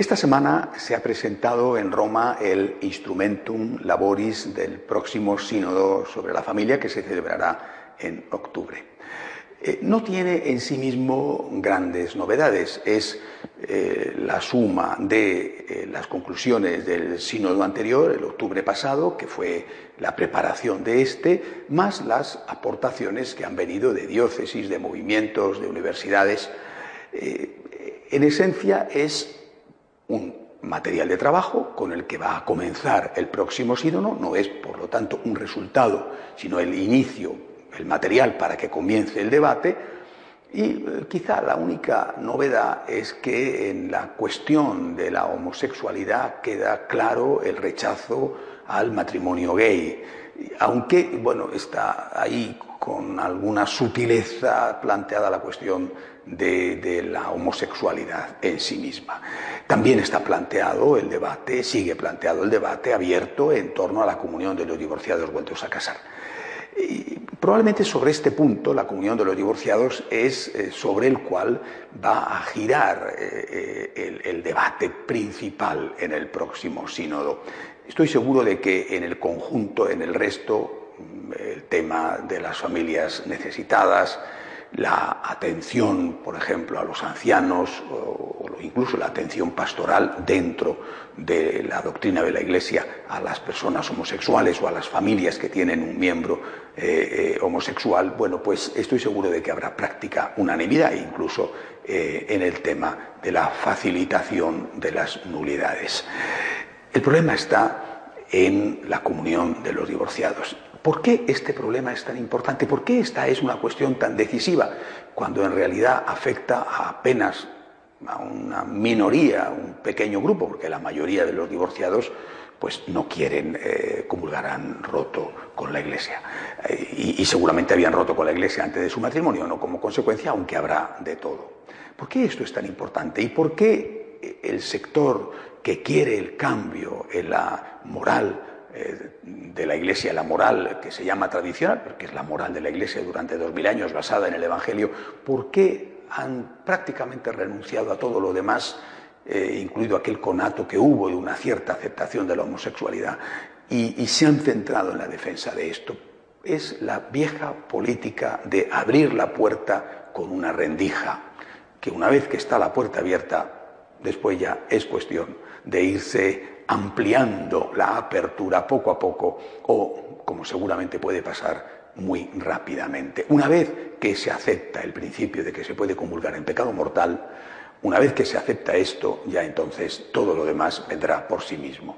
Esta semana se ha presentado en Roma el Instrumentum Laboris del próximo Sínodo sobre la Familia que se celebrará en octubre. Eh, no tiene en sí mismo grandes novedades, es eh, la suma de eh, las conclusiones del sínodo anterior, el octubre pasado, que fue la preparación de este, más las aportaciones que han venido de diócesis, de movimientos, de universidades. en esencia es un material de trabajo con el que va a comenzar el próximo sínodo, no es por lo tanto un resultado, sino el inicio, el material para que comience el debate. Y eh, quizá la única novedad es que en la cuestión de la homosexualidad queda claro el rechazo al matrimonio gay, aunque bueno, está ahí con alguna sutileza planteada la cuestión de, la homosexualidad en sí misma. También está planteado el debate, sigue planteado el debate abierto en torno a la comunión de los divorciados vueltos a casar. Probablemente sobre este punto, la comunión de los divorciados, es eh, sobre el cual va a girar eh, eh, el, debate principal en el próximo sínodo. Estoy seguro de que en el conjunto, en el resto, mm, el tema de las familias necesitadas, la atención, por ejemplo, a los ancianos o, incluso la atención pastoral dentro de la doctrina de la Iglesia a las personas homosexuales o a las familias que tienen un miembro eh, eh, homosexual, bueno, pues estoy seguro de que habrá práctica unanimidad incluso eh, en el tema de la facilitación de las nulidades. El problema está en la comunión de los divorciados. ¿Por qué este problema es tan importante? ¿Por qué esta es una cuestión tan decisiva cuando en realidad afecta a apenas a una minoría, un pequeño grupo, porque la mayoría de los divorciados pues no quieren eh, comulgar, han roto con la Iglesia. Eh, y, seguramente habían roto con la Iglesia antes de su matrimonio, no como consecuencia, aunque habrá de todo. ¿Por qué esto es tan importante? ¿Y por qué el sector que quiere el cambio en la moral eh, de la Iglesia, la moral que se llama tradicional, porque es la moral de la Iglesia durante dos mil años basada en el Evangelio, ¿por qué han prácticamente renunciado a todo lo demás, eh, incluido aquel conato que hubo de una cierta aceptación de la homosexualidad, y, y se han centrado en la defensa de esto? Es la vieja política de abrir la puerta con una rendija, que una vez que está la puerta abierta, después ya es cuestión de irse ampliando la apertura poco a poco o, como seguramente puede pasar, muy rápidamente. Una vez que se acepta el principio de que se puede comulgar en pecado mortal, una vez que se acepta esto, ya entonces todo lo demás vendrá por sí mismo.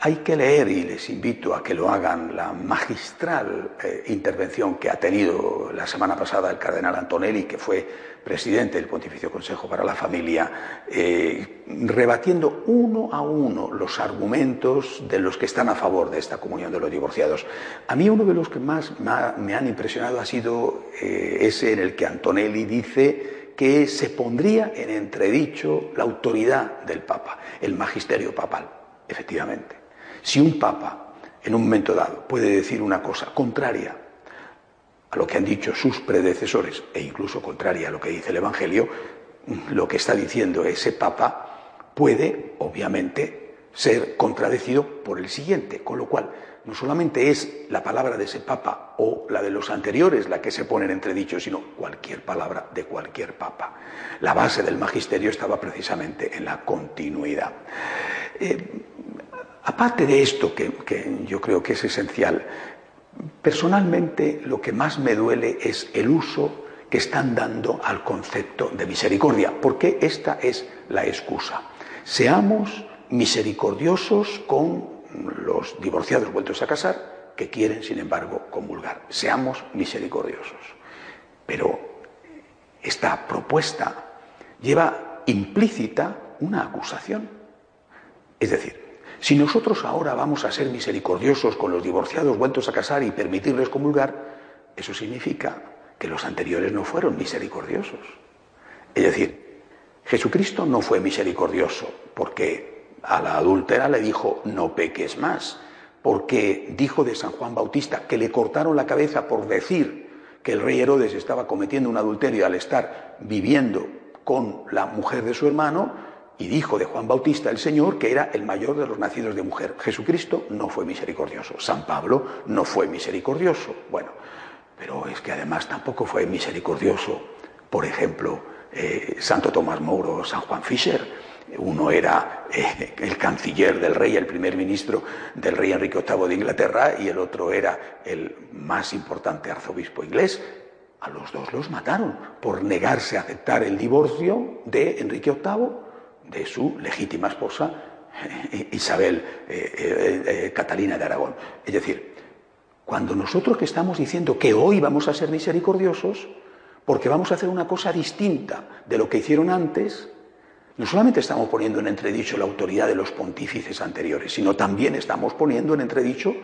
Hay que leer, y les invito a que lo hagan, la magistral eh, intervención que ha tenido la semana pasada el cardenal Antonelli, que fue presidente del Pontificio Consejo para la Familia, eh, rebatiendo uno a uno los argumentos de los que están a favor de esta comunión de los divorciados. A mí uno de los que más me han impresionado ha sido eh, ese en el que Antonelli dice que se pondría en entredicho la autoridad del Papa, el magisterio papal, efectivamente. Si un papa, en un momento dado, puede decir una cosa contraria a lo que han dicho sus predecesores e incluso contraria a lo que dice el Evangelio, lo que está diciendo ese papa puede, obviamente, ser contradecido por el siguiente, con lo cual no solamente es la palabra de ese papa o la de los anteriores la que se pone en entredicho, sino cualquier palabra de cualquier papa. La base del magisterio estaba precisamente en la continuidad. Eh, Aparte de esto, que, yo creo que es esencial, personalmente lo que más me duele es el uso que están dando al concepto de misericordia, porque esta es la excusa. Seamos misericordiosos con los divorciados vueltos a casar que quieren, sin embargo, comulgar. Seamos misericordiosos. Pero esta propuesta lleva implícita una acusación. Es decir, si nosotros ahora vamos a ser misericordiosos con los divorciados vueltos a casar y permitirles comulgar, eso significa que los anteriores no fueron misericordiosos. Es decir, Jesucristo no fue misericordioso porque a la adúltera le dijo no peques más, porque dijo de San Juan Bautista que le cortaron la cabeza por decir que el rey Herodes estaba cometiendo un adulterio al estar viviendo con la mujer de su hermano, y dijo de Juan Bautista el Señor que era el mayor de los nacidos de mujer. Jesucristo no fue misericordioso. San Pablo no fue misericordioso. Bueno, pero es que además tampoco fue misericordioso, por ejemplo, eh, Santo Tomás Moro, San Juan Fischer. Uno era eh, el canciller del rey, el primer ministro del rey Enrique VIII de Inglaterra, y el otro era el más importante arzobispo inglés. A los dos los mataron por negarse a aceptar el divorcio de Enrique VIII de su legítima esposa, eh, Isabel eh, eh, Catalina de Aragón. Es decir, cuando nosotros que estamos diciendo que hoy vamos a ser misericordiosos, porque vamos a hacer una cosa distinta de lo que hicieron antes, no solamente estamos poniendo en entredicho la autoridad de los pontífices anteriores, sino también estamos poniendo en entredicho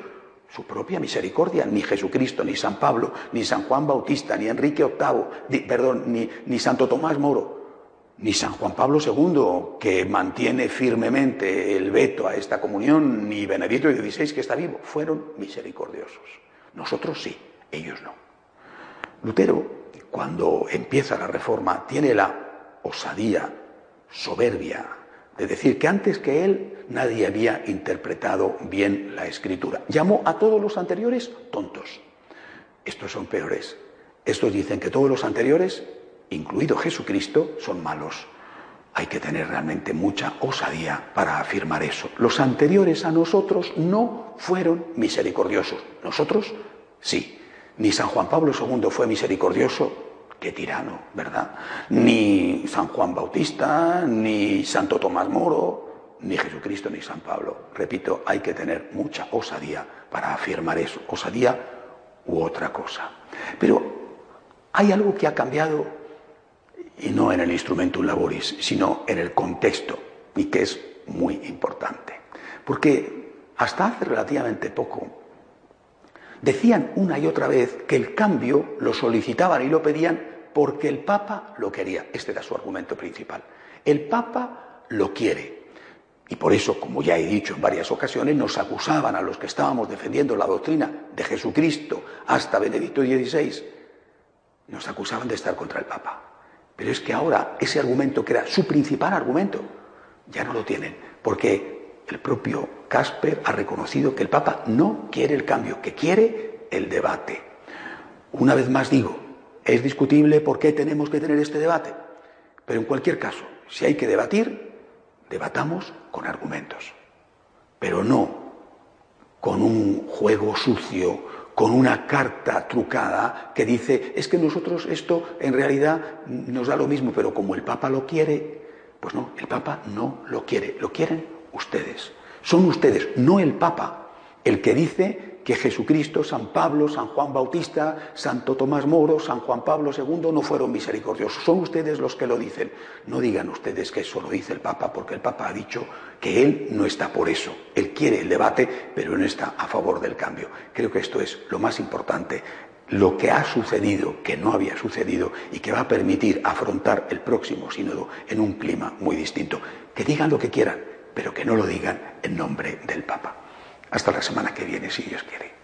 su propia misericordia. Ni Jesucristo, ni San Pablo, ni San Juan Bautista, ni Enrique VIII, perdón, ni, ni Santo Tomás Moro ni San Juan Pablo II, que mantiene firmemente el veto a esta comunión, ni Benedicto XVI, que está vivo, fueron misericordiosos. Nosotros sí, ellos no. Lutero, cuando empieza la reforma, tiene la osadía, soberbia, de decir que antes que él nadie había interpretado bien la escritura. Llamó a todos los anteriores tontos. Estos son peores. Estos dicen que todos los anteriores incluido Jesucristo, son malos. Hay que tener realmente mucha osadía para afirmar eso. Los anteriores a nosotros no fueron misericordiosos. Nosotros sí. Ni San Juan Pablo II fue misericordioso, qué tirano, ¿verdad? Ni San Juan Bautista, ni Santo Tomás Moro, ni Jesucristo, ni San Pablo. Repito, hay que tener mucha osadía para afirmar eso. Osadía u otra cosa. Pero hay algo que ha cambiado y no en el instrumentum laboris, sino en el contexto, y que es muy importante. Porque hasta hace relativamente poco decían una y otra vez que el cambio lo solicitaban y lo pedían porque el Papa lo quería. Este era su argumento principal. El Papa lo quiere. Y por eso, como ya he dicho en varias ocasiones, nos acusaban a los que estábamos defendiendo la doctrina de Jesucristo hasta Benedicto XVI, nos acusaban de estar contra el Papa. Pero es que ahora ese argumento, que era su principal argumento, ya no lo tienen, porque el propio Casper ha reconocido que el Papa no quiere el cambio, que quiere el debate. Una vez más digo, es discutible por qué tenemos que tener este debate, pero en cualquier caso, si hay que debatir, debatamos con argumentos, pero no con un juego sucio, con una carta trucada que dice, es que nosotros esto en realidad nos da lo mismo, pero como el Papa lo quiere, pues no, el Papa no lo quiere, lo quieren ustedes. Son ustedes, no el Papa, el que dice que Jesucristo, San Pablo, San Juan Bautista, Santo Tomás Moro, San Juan Pablo II no fueron misericordiosos. Son ustedes los que lo dicen. No digan ustedes que eso lo dice el Papa, porque el Papa ha dicho que él no está por eso. Él quiere el debate, pero no está a favor del cambio. Creo que esto es lo más importante. Lo que ha sucedido, que no había sucedido y que va a permitir afrontar el próximo sínodo en un clima muy distinto. Que digan lo que quieran, pero que no lo digan en nombre del Papa. Hasta la semana que viene, si Dios quiere.